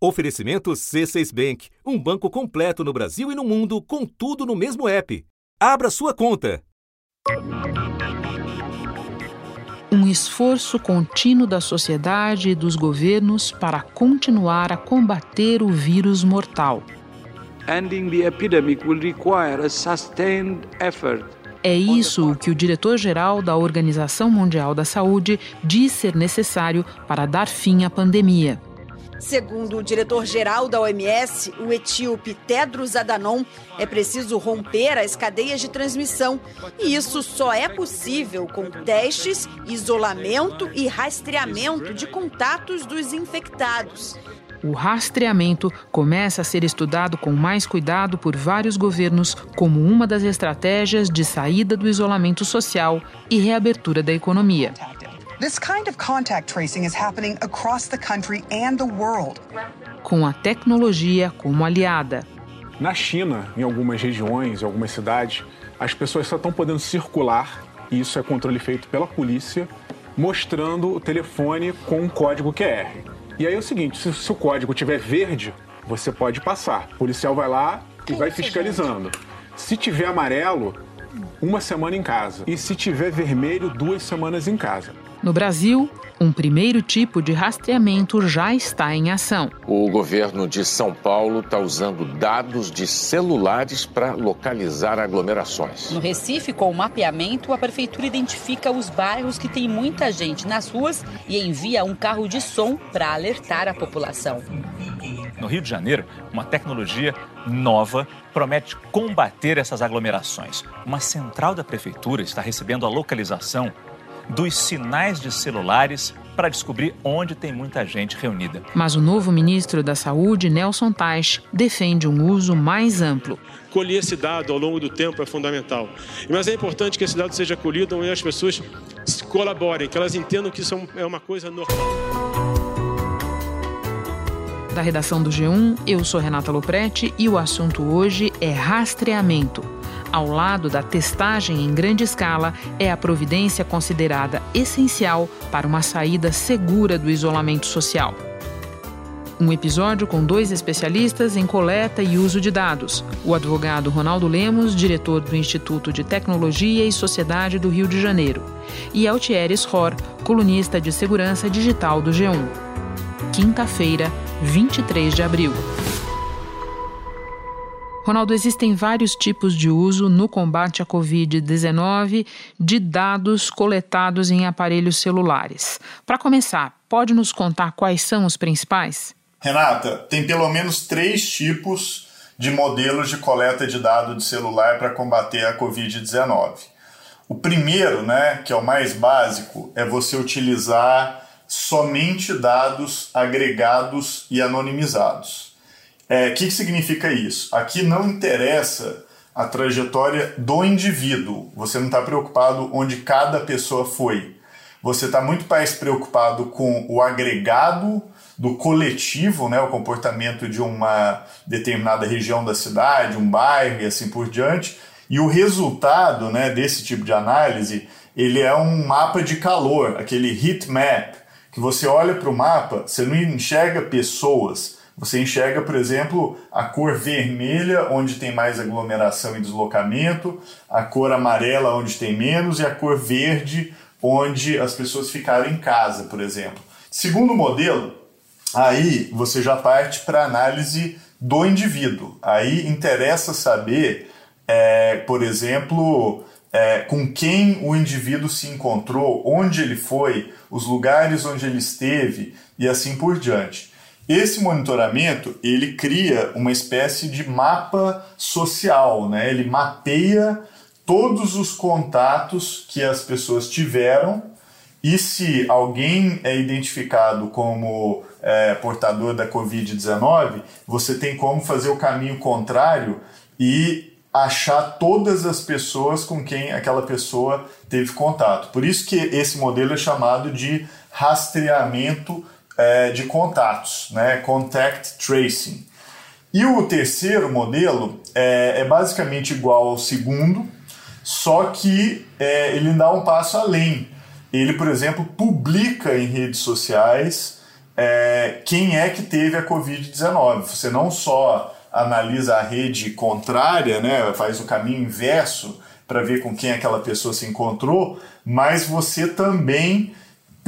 Oferecimento C6 Bank, um banco completo no Brasil e no mundo, com tudo no mesmo app. Abra sua conta. Um esforço contínuo da sociedade e dos governos para continuar a combater o vírus mortal. Ending the epidemic will require a sustained effort é isso que o diretor-geral da Organização Mundial da Saúde diz ser necessário para dar fim à pandemia. Segundo o diretor-geral da OMS, o etíope Tedros Adhanom, é preciso romper as cadeias de transmissão. E isso só é possível com testes, isolamento e rastreamento de contatos dos infectados. O rastreamento começa a ser estudado com mais cuidado por vários governos como uma das estratégias de saída do isolamento social e reabertura da economia. This kind of contact tracing is happening across the country and the world. Com a tecnologia como aliada. Na China, em algumas regiões, em algumas cidades, as pessoas só estão podendo circular, e isso é controle feito pela polícia, mostrando o telefone com um código QR. E aí é o seguinte, se, se o código tiver verde, você pode passar. O policial vai lá e vai fiscalizando. Se tiver amarelo, uma semana em casa. E se tiver vermelho, duas semanas em casa. No Brasil, um primeiro tipo de rastreamento já está em ação. O governo de São Paulo está usando dados de celulares para localizar aglomerações. No Recife, com o mapeamento, a prefeitura identifica os bairros que tem muita gente nas ruas e envia um carro de som para alertar a população. No Rio de Janeiro, uma tecnologia nova promete combater essas aglomerações. Uma central da prefeitura está recebendo a localização dos sinais de celulares para descobrir onde tem muita gente reunida. Mas o novo ministro da Saúde, Nelson Teich, defende um uso mais amplo. Colher esse dado ao longo do tempo é fundamental. Mas é importante que esse dado seja colhido e as pessoas colaborem, que elas entendam que isso é uma coisa normal. Da redação do G1, eu sou Renata Loprete e o assunto hoje é rastreamento ao lado da testagem em grande escala, é a providência considerada essencial para uma saída segura do isolamento social. Um episódio com dois especialistas em coleta e uso de dados. O advogado Ronaldo Lemos, diretor do Instituto de Tecnologia e Sociedade do Rio de Janeiro, e Altieres Ror, colunista de segurança digital do G1. Quinta-feira, 23 de abril. Ronaldo, existem vários tipos de uso no combate à Covid-19 de dados coletados em aparelhos celulares. Para começar, pode nos contar quais são os principais? Renata, tem pelo menos três tipos de modelos de coleta de dados de celular para combater a Covid-19. O primeiro, né, que é o mais básico, é você utilizar somente dados agregados e anonimizados. O é, que, que significa isso? Aqui não interessa a trajetória do indivíduo. Você não está preocupado onde cada pessoa foi. Você está muito mais preocupado com o agregado do coletivo, né, o comportamento de uma determinada região da cidade, um bairro e assim por diante. E o resultado né, desse tipo de análise ele é um mapa de calor, aquele heat map, que você olha para o mapa, você não enxerga pessoas, você enxerga, por exemplo, a cor vermelha, onde tem mais aglomeração e deslocamento, a cor amarela, onde tem menos, e a cor verde, onde as pessoas ficaram em casa, por exemplo. Segundo modelo, aí você já parte para análise do indivíduo. Aí interessa saber, é, por exemplo, é, com quem o indivíduo se encontrou, onde ele foi, os lugares onde ele esteve e assim por diante. Esse monitoramento ele cria uma espécie de mapa social, né? Ele mapeia todos os contatos que as pessoas tiveram e se alguém é identificado como é, portador da Covid-19, você tem como fazer o caminho contrário e achar todas as pessoas com quem aquela pessoa teve contato. Por isso que esse modelo é chamado de rastreamento é, de contatos, né? Contact Tracing. E o terceiro modelo é, é basicamente igual ao segundo, só que é, ele dá um passo além. Ele, por exemplo, publica em redes sociais é, quem é que teve a Covid-19. Você não só analisa a rede contrária, né, faz o caminho inverso para ver com quem aquela pessoa se encontrou, mas você também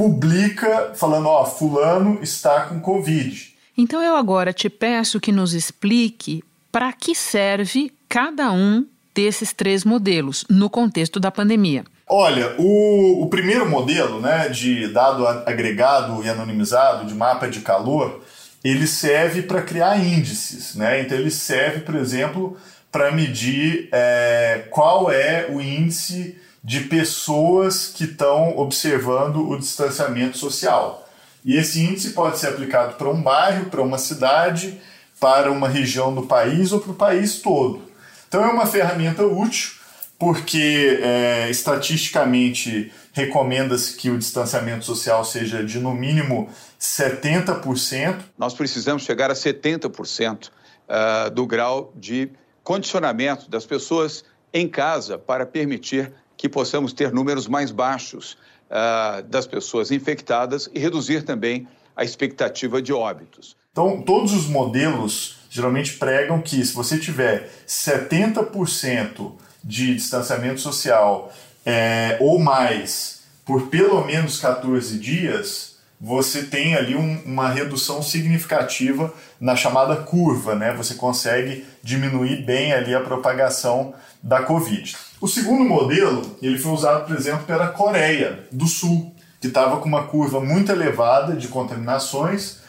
publica falando, ó, fulano está com Covid. Então eu agora te peço que nos explique para que serve cada um desses três modelos no contexto da pandemia. Olha, o, o primeiro modelo né, de dado agregado e anonimizado, de mapa de calor, ele serve para criar índices. Né? Então, ele serve, por exemplo, para medir é, qual é o índice de pessoas que estão observando o distanciamento social. E esse índice pode ser aplicado para um bairro, para uma cidade, para uma região do país ou para o país todo. Então, é uma ferramenta útil porque é, estatisticamente recomenda-se que o distanciamento social seja de no mínimo 70%. Nós precisamos chegar a 70% uh, ah, do grau de condicionamento das pessoas em casa para permitir que possamos ter números mais baixos uh, das pessoas infectadas e reduzir também a expectativa de óbitos. Então, todos os modelos geralmente pregam que se você tiver 70% de distanciamento social é, ou mais por pelo menos 14 dias, você tem ali um, uma redução significativa na chamada curva, né? Você consegue diminuir bem ali a propagação da Covid. O segundo modelo, ele foi usado, por exemplo, pela Coreia do Sul, que estava com uma curva muito elevada de contaminações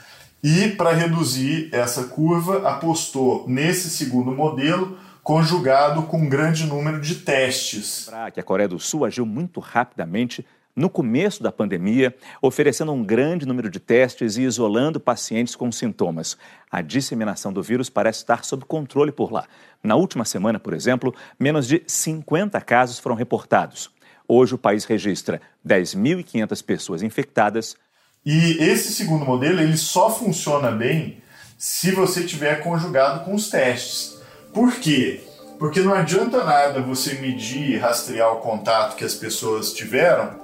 e para reduzir essa curva apostou nesse segundo modelo conjugado com um grande número de testes. Que a Coreia do Sul agiu muito rapidamente no começo da pandemia, oferecendo um grande número de testes e isolando pacientes com sintomas. A disseminação do vírus parece estar sob controle por lá. Na última semana, por exemplo, menos de 50 casos foram reportados. Hoje, o país registra 10.500 pessoas infectadas. E esse segundo modelo ele só funciona bem se você tiver conjugado com os testes. Por quê? Porque não adianta nada você medir e rastrear o contato que as pessoas tiveram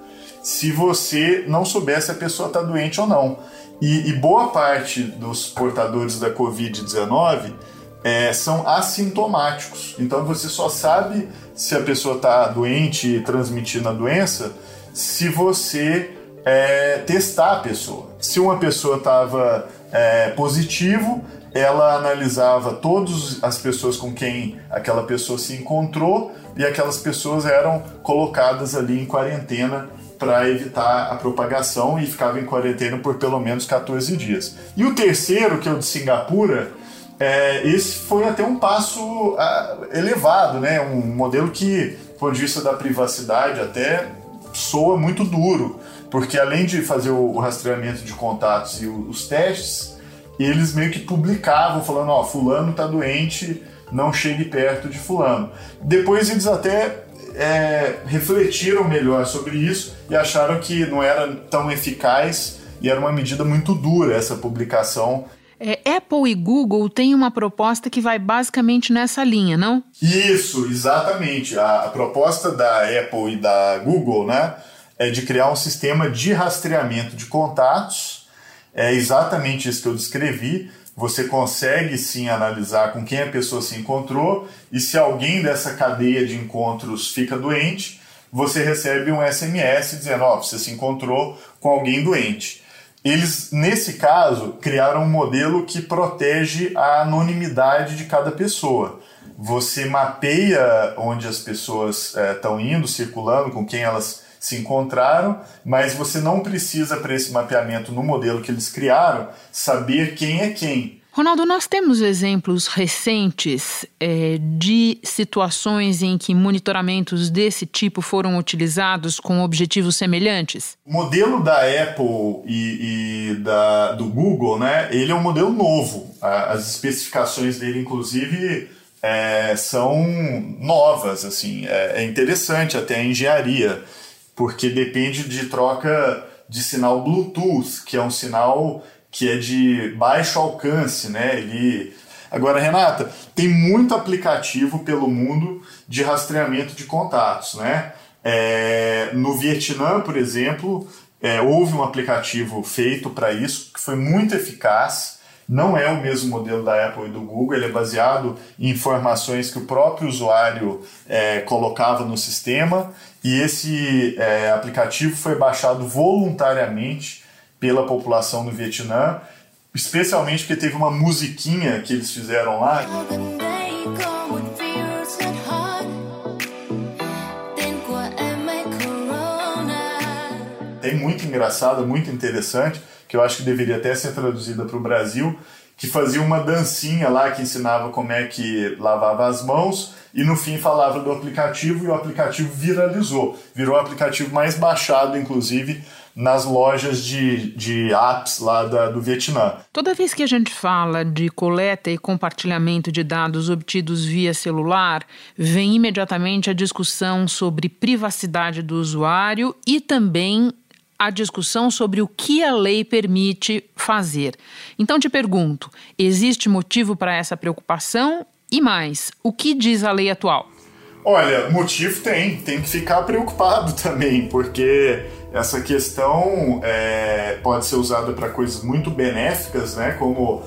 se você não souber se a pessoa está doente ou não. E, e, boa parte dos portadores da Covid-19 é, são assintomáticos. Então você só sabe se a pessoa está doente e transmitindo a doença se você é, testar a pessoa. Se uma pessoa estava é, positivo, ela analisava todas as pessoas com quem aquela pessoa se encontrou e aquelas pessoas eram colocadas ali em quarentena para evitar a propagação e ficava em quarentena por pelo menos 14 dias. E o terceiro, que é o de Singapura, é, esse foi até um passo a, elevado, né? um modelo que, do ponto de vista da privacidade, até soa muito duro, porque além de fazer o, o rastreamento de contatos e o, os testes, eles meio que publicavam falando, ó, fulano tá doente, não chegue perto de fulano. Depois eles até é, refletiram melhor sobre isso e acharam que não era tão eficaz e era uma medida muito dura essa publicação. É, Apple e Google têm uma proposta que vai basicamente nessa linha, não? Isso, exatamente. A, a proposta da Apple e da Google, né, é de criar um sistema de rastreamento de contatos é exatamente isso que eu descrevi. Você consegue sim analisar com quem a pessoa se encontrou e se alguém dessa cadeia de encontros fica doente, você recebe um SMS dizendo: Ó, oh, você se encontrou com alguém doente. Eles, nesse caso, criaram um modelo que protege a anonimidade de cada pessoa. Você mapeia onde as pessoas estão é, indo, circulando, com quem elas se encontraram, mas você não precisa, para esse mapeamento no modelo que eles criaram, saber quem é quem. Ronaldo, nós temos exemplos recentes é, de situações em que monitoramentos desse tipo foram utilizados com objetivos semelhantes? O modelo da Apple e, e da, do Google, né, ele é um modelo novo. As especificações dele, inclusive, é, são novas. Assim, é, é interessante até a engenharia porque depende de troca de sinal Bluetooth, que é um sinal que é de baixo alcance, né? Ele Agora, Renata, tem muito aplicativo pelo mundo de rastreamento de contatos, né? É, no Vietnã, por exemplo, É, houve um aplicativo feito para isso que foi muito eficaz. Não é o mesmo modelo da Apple e do Google, ele é baseado em informações que o próprio usuário é, colocava no sistema e esse é, aplicativo foi baixado voluntariamente pela população do Vietnã, especialmente porque teve uma musiquinha que eles fizeram lá. Tem muito engraçada, muito interessante, que eu acho que deveria até ser traduzida para o Brasil, que fazia uma dancinha lá que ensinava como é que lavava as mãos e no fim falava do aplicativo e o aplicativo viralizou. Virou o aplicativo mais baixado, inclusive, nas lojas de, de apps lá da, do Vietnã. Toda vez que a gente fala de coleta e compartilhamento de dados obtidos via celular, vem imediatamente a discussão sobre privacidade do usuário e também a discussão sobre o que a lei permite fazer. Então te pergunto: existe motivo para essa preocupação? E mais, o que diz a lei atual? Olha, motivo tem, tem que ficar preocupado também, porque essa questão é, pode ser usada para coisas muito benéficas, né, como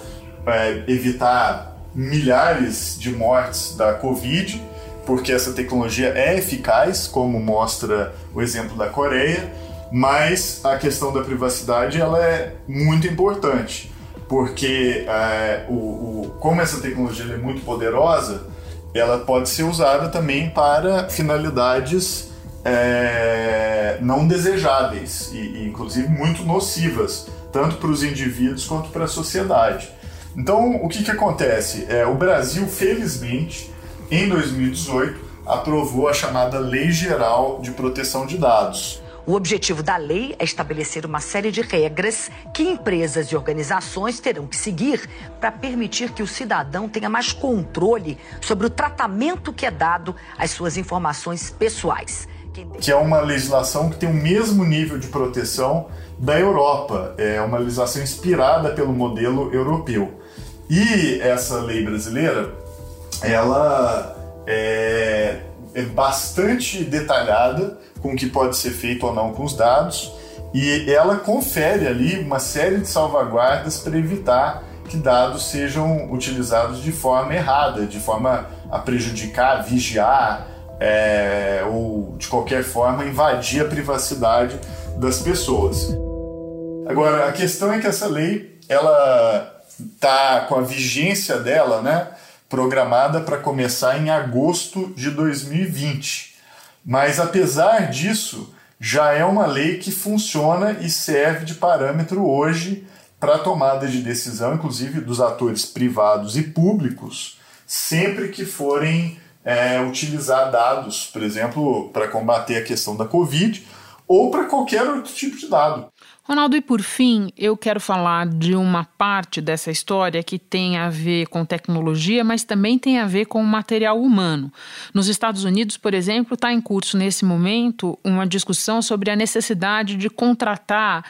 é, evitar milhares de mortes da Covid, porque essa tecnologia é eficaz, como mostra o exemplo da Coreia, mas a questão da privacidade ela é muito importante, porque é, o, o, como essa tecnologia é muito poderosa, ela pode ser usada também para finalidades é, não desejáveis e, e, inclusive, muito nocivas, tanto para os indivíduos quanto para a sociedade. Então, o que, que acontece? É, o Brasil, felizmente, em 2018, aprovou a chamada Lei Geral de Proteção de Dados. O objetivo da lei é estabelecer uma série de regras que empresas e organizações terão que seguir para permitir que o cidadão tenha mais controle sobre o tratamento que é dado às suas informações pessoais. Que é uma legislação que tem o mesmo nível de proteção da Europa. É uma legislação inspirada pelo modelo europeu. E essa lei brasileira, ela é, é bastante detalhada com o que pode ser feito ou não com os dados, e ela confere ali uma série de salvaguardas para evitar que dados sejam utilizados de forma errada, de forma a prejudicar, vigiar é, ou de qualquer forma invadir a privacidade das pessoas. Agora a questão é que essa lei ela está com a vigência dela, né, programada para começar em agosto de 2020. Mas apesar disso, já é uma lei que funciona e serve de parâmetro hoje para a tomada de decisão, inclusive dos atores privados e públicos, sempre que forem é, utilizar dados, por exemplo, para combater a questão da Covid ou para qualquer outro tipo de dado. Ronaldo, e por fim, eu quero falar de uma parte dessa história que tem a ver com tecnologia, mas também tem a ver com o material humano. Nos Estados Unidos, por exemplo, está em curso nesse momento uma discussão sobre a necessidade de contratar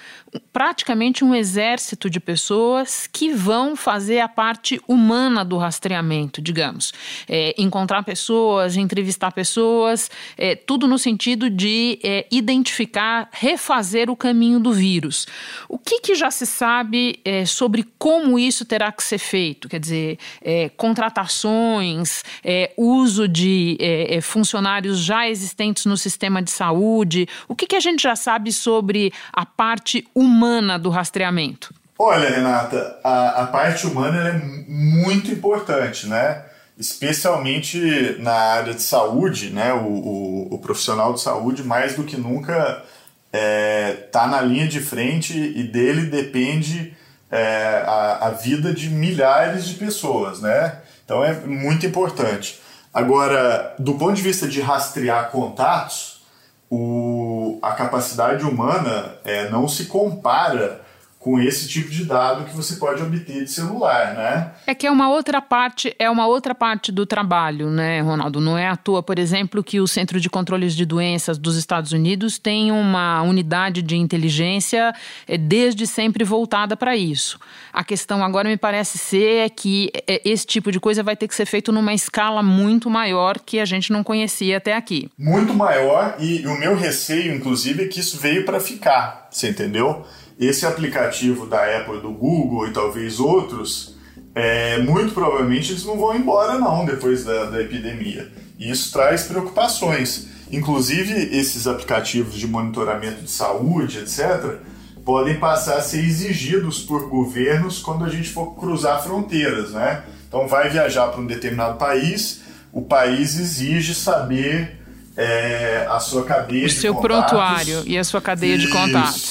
praticamente um exército de pessoas que vão fazer a parte humana do rastreamento, digamos. É, encontrar pessoas, entrevistar pessoas, é, tudo no sentido de é, identificar, refazer o caminho do vírus vírus. O que, que já se sabe é, sobre como isso terá que ser feito? Quer dizer, é, contratações, é, uso de é, é, funcionários já existentes no sistema de saúde. O que, que a gente já sabe sobre a parte humana do rastreamento? Olha, Renata, a, a parte humana é muito importante, né? especialmente na área de saúde, né? O, o, o, profissional de saúde, mais do que nunca, é, tá na linha de frente e dele depende é, a, a vida de milhares de pessoas, né? Então é muito importante. Agora, do ponto de vista de rastrear contatos, o, a capacidade humana é, não se compara com esse tipo de dado que você pode obter de celular, né? É que é uma outra parte, é uma outra parte do trabalho, né, Ronaldo? Não é à toa, por exemplo, que o Centro de Controles de Doenças dos Estados Unidos tem uma unidade de inteligência eh, desde sempre voltada para isso. A questão agora me parece ser é que eh, esse tipo de coisa vai ter que ser feito numa escala muito maior que a gente não conhecia até aqui. Muito maior e o meu receio, inclusive, é que isso veio para ficar, você entendeu? Esse aplicativo da Apple, do Google e talvez outros, é, muito provavelmente eles não vão embora não depois da, da epidemia. E isso traz preocupações. Inclusive, esses aplicativos de monitoramento de saúde, etc., podem passar a ser exigidos por governos quando a gente for cruzar fronteiras, né? Então, vai viajar para um determinado país, o país exige saber é, a sua cadeia o de seu contatos. prontuário e a sua cadeia Isso. de contatos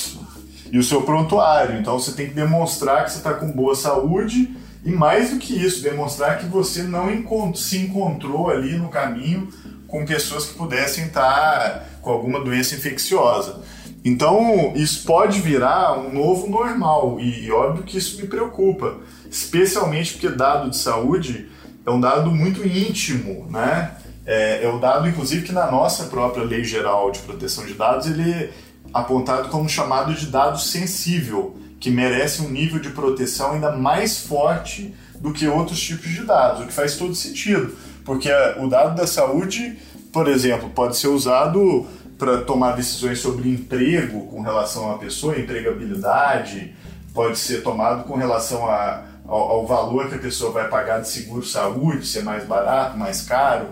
e o seu prontuário. Então você tem que demonstrar que você está com boa saúde e mais do que isso, demonstrar que você não encont se encontrou ali no caminho com pessoas que pudessem estar com alguma doença infecciosa. Então isso pode virar um novo normal e, e óbvio que isso me preocupa, especialmente porque dado de saúde é um dado muito íntimo, né? É, é o dado, inclusive, que na nossa própria lei geral de proteção de dados ele apontado como chamado de dado sensível, que merece um nível de proteção ainda mais forte do que outros tipos de dados, o que faz todo sentido, porque o dado da saúde, por exemplo, pode ser usado para tomar decisões sobre emprego com relação à pessoa, empregabilidade, pode ser tomado com relação a, ao, ao valor que a pessoa vai pagar de seguro saúde, se é mais barato, mais caro.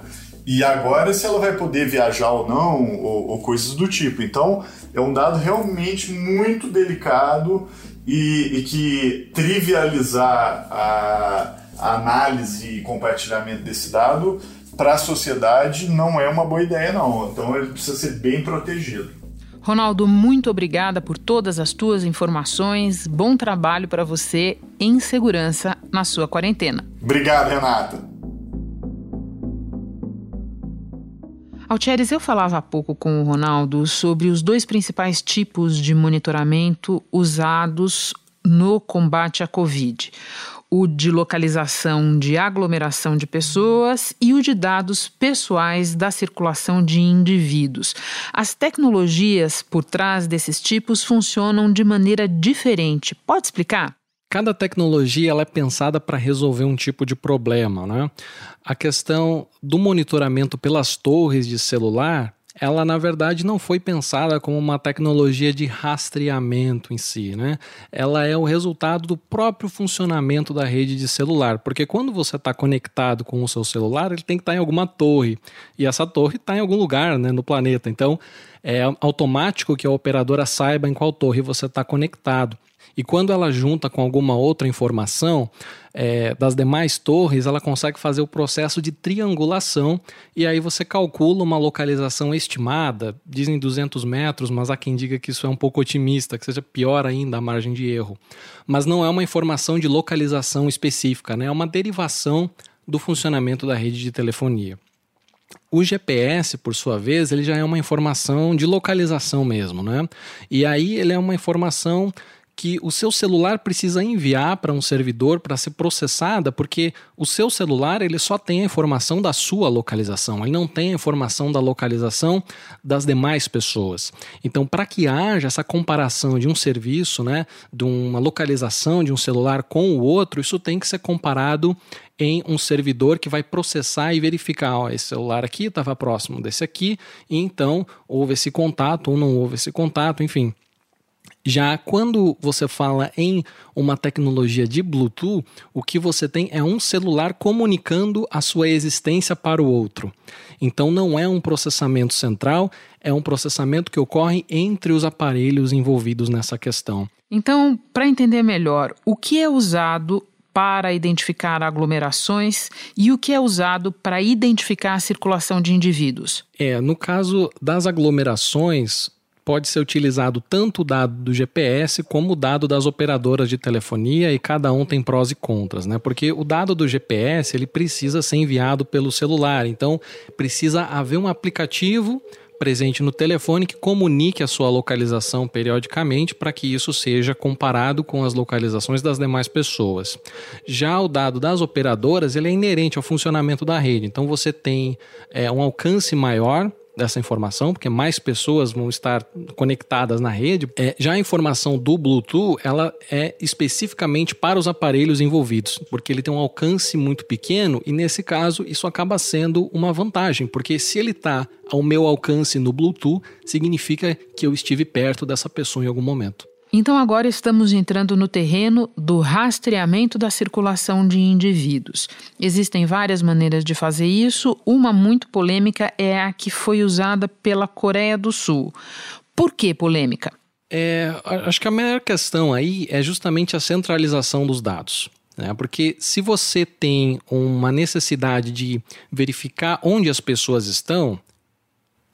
E agora, se ela vai poder viajar ou não, ou, ou coisas do tipo. Então, é um dado realmente muito delicado e, e que trivializar a, a análise e compartilhamento desse dado para a sociedade não é uma boa ideia, não. Então, ele precisa ser bem protegido. Ronaldo, muito obrigada por todas as tuas informações. Bom trabalho para você em segurança na sua quarentena. Obrigado, Renata. Altieres, eu falava há pouco com o Ronaldo sobre os dois principais tipos de monitoramento usados no combate à Covid. O de localização de aglomeração de pessoas e o de dados pessoais da circulação de indivíduos. As tecnologias por trás desses tipos funcionam de maneira diferente. Pode explicar? Cada tecnologia ela é pensada para resolver um tipo de problema. Né? A questão do monitoramento pelas torres de celular, ela na verdade não foi pensada como uma tecnologia de rastreamento em si. Né? Ela é o resultado do próprio funcionamento da rede de celular. Porque quando você está conectado com o seu celular, ele tem que estar tá em alguma torre. E essa torre está em algum lugar né, no planeta. Então é automático que a operadora saiba em qual torre você está conectado. E quando ela junta com alguma outra informação é, das demais torres, ela consegue fazer o processo de triangulação e aí você calcula uma localização estimada, dizem 200 metros, mas há quem diga que isso é um pouco otimista, que seja pior ainda a margem de erro. Mas não é uma informação de localização específica, né? é uma derivação do funcionamento da rede de telefonia. O GPS, por sua vez, ele já é uma informação de localização mesmo, né? E aí ele é uma informação que o seu celular precisa enviar para um servidor para ser processada, porque o seu celular ele só tem a informação da sua localização, ele não tem a informação da localização das demais pessoas. Então, para que haja essa comparação de um serviço, né, de uma localização de um celular com o outro, isso tem que ser comparado em um servidor que vai processar e verificar, ó, esse celular aqui estava próximo desse aqui, e então houve esse contato ou não houve esse contato, enfim. Já quando você fala em uma tecnologia de Bluetooth, o que você tem é um celular comunicando a sua existência para o outro. Então não é um processamento central, é um processamento que ocorre entre os aparelhos envolvidos nessa questão. Então, para entender melhor, o que é usado para identificar aglomerações e o que é usado para identificar a circulação de indivíduos? É, no caso das aglomerações, pode ser utilizado tanto o dado do GPS como o dado das operadoras de telefonia e cada um tem prós e contras, né? Porque o dado do GPS ele precisa ser enviado pelo celular, então precisa haver um aplicativo presente no telefone que comunique a sua localização periodicamente para que isso seja comparado com as localizações das demais pessoas. Já o dado das operadoras ele é inerente ao funcionamento da rede, então você tem é, um alcance maior dessa informação, porque mais pessoas vão estar conectadas na rede. É, já a informação do Bluetooth, ela é especificamente para os aparelhos envolvidos, porque ele tem um alcance muito pequeno e nesse caso isso acaba sendo uma vantagem, porque se ele está ao meu alcance no Bluetooth, significa que eu estive perto dessa pessoa em algum momento. Então, agora estamos entrando no terreno do rastreamento da circulação de indivíduos. Existem várias maneiras de fazer isso. Uma muito polêmica é a que foi usada pela Coreia do Sul. Por que polêmica? É, acho que a maior questão aí é justamente a centralização dos dados. Né? Porque se você tem uma necessidade de verificar onde as pessoas estão,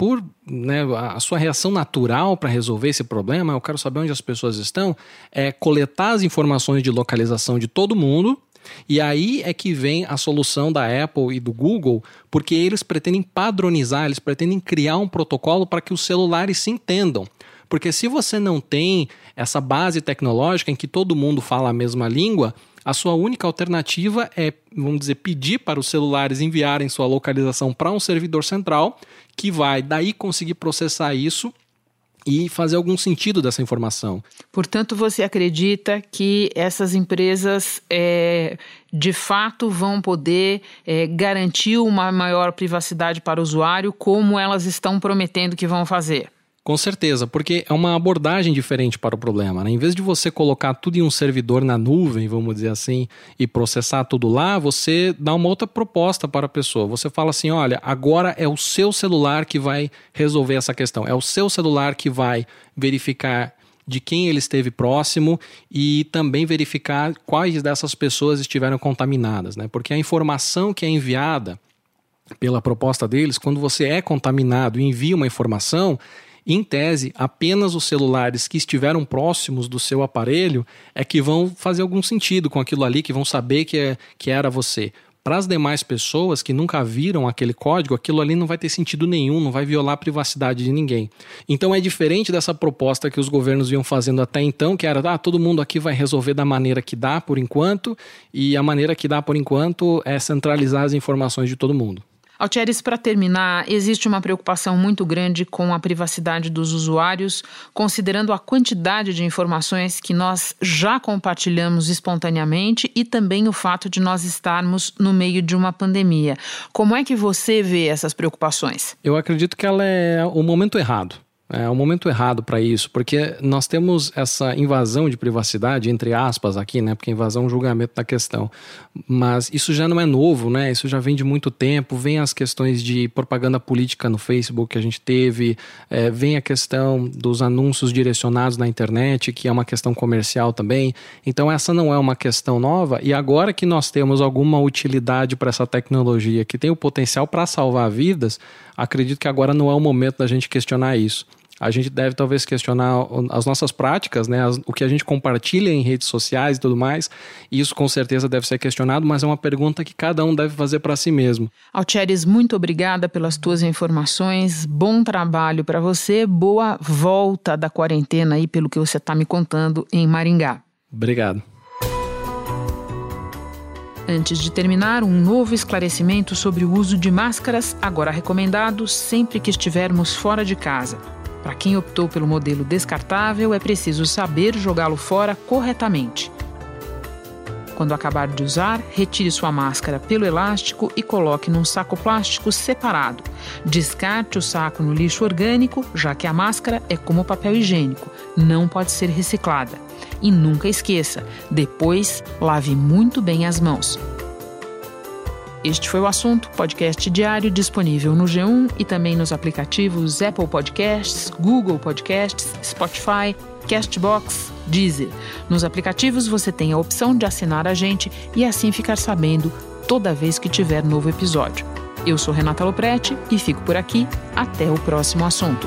por né, a sua reação natural para resolver esse problema, eu quero saber onde as pessoas estão, é coletar as informações de localização de todo mundo. E aí é que vem a solução da Apple e do Google, porque eles pretendem padronizar, eles pretendem criar um protocolo para que os celulares se entendam. Porque se você não tem essa base tecnológica em que todo mundo fala a mesma língua, a sua única alternativa é, vamos dizer, pedir para os celulares enviarem sua localização para um servidor central, que vai daí conseguir processar isso e fazer algum sentido dessa informação. Portanto, você acredita que essas empresas é, de fato vão poder é, garantir uma maior privacidade para o usuário, como elas estão prometendo que vão fazer? Com certeza, porque é uma abordagem diferente para o problema. Né? Em vez de você colocar tudo em um servidor na nuvem, vamos dizer assim, e processar tudo lá, você dá uma outra proposta para a pessoa. Você fala assim: olha, agora é o seu celular que vai resolver essa questão, é o seu celular que vai verificar de quem ele esteve próximo e também verificar quais dessas pessoas estiveram contaminadas, né? Porque a informação que é enviada pela proposta deles, quando você é contaminado e envia uma informação, em tese, apenas os celulares que estiveram próximos do seu aparelho é que vão fazer algum sentido com aquilo ali, que vão saber que, é, que era você. Para as demais pessoas que nunca viram aquele código, aquilo ali não vai ter sentido nenhum, não vai violar a privacidade de ninguém. Então é diferente dessa proposta que os governos vinham fazendo até então, que era, ah, todo mundo aqui vai resolver da maneira que dá por enquanto, e a maneira que dá por enquanto é centralizar as informações de todo mundo. Altieres, para terminar, existe uma preocupação muito grande com a privacidade dos usuários, considerando a quantidade de informações que nós já compartilhamos espontaneamente e também o fato de nós estarmos no meio de uma pandemia. Como é que você vê essas preocupações? Eu acredito que ela é o momento errado. É o momento errado para isso, porque nós temos essa invasão de privacidade, entre aspas, aqui, né? Porque invasão é um julgamento da questão. Mas isso já não é novo, né? Isso já vem de muito tempo. Vem as questões de propaganda política no Facebook que a gente teve, é, vem a questão dos anúncios direcionados na internet, que é uma questão comercial também. Então, essa não é uma questão nova. E agora que nós temos alguma utilidade para essa tecnologia que tem o potencial para salvar vidas, acredito que agora não é o momento da gente questionar isso. A gente deve talvez questionar as nossas práticas, né? As, o que a gente compartilha em redes sociais e tudo mais. Isso com certeza deve ser questionado, mas é uma pergunta que cada um deve fazer para si mesmo. Altieres, muito obrigada pelas tuas informações. Bom trabalho para você. Boa volta da quarentena aí, pelo que você está me contando em Maringá. Obrigado. Antes de terminar, um novo esclarecimento sobre o uso de máscaras, agora recomendado sempre que estivermos fora de casa. Para quem optou pelo modelo descartável, é preciso saber jogá-lo fora corretamente. Quando acabar de usar, retire sua máscara pelo elástico e coloque num saco plástico separado. Descarte o saco no lixo orgânico, já que a máscara é como papel higiênico, não pode ser reciclada. E nunca esqueça, depois lave muito bem as mãos. Este foi o assunto, podcast diário disponível no G1 e também nos aplicativos Apple Podcasts, Google Podcasts, Spotify, Castbox, Deezer. Nos aplicativos você tem a opção de assinar a gente e assim ficar sabendo toda vez que tiver novo episódio. Eu sou Renata Loprete e fico por aqui. Até o próximo assunto.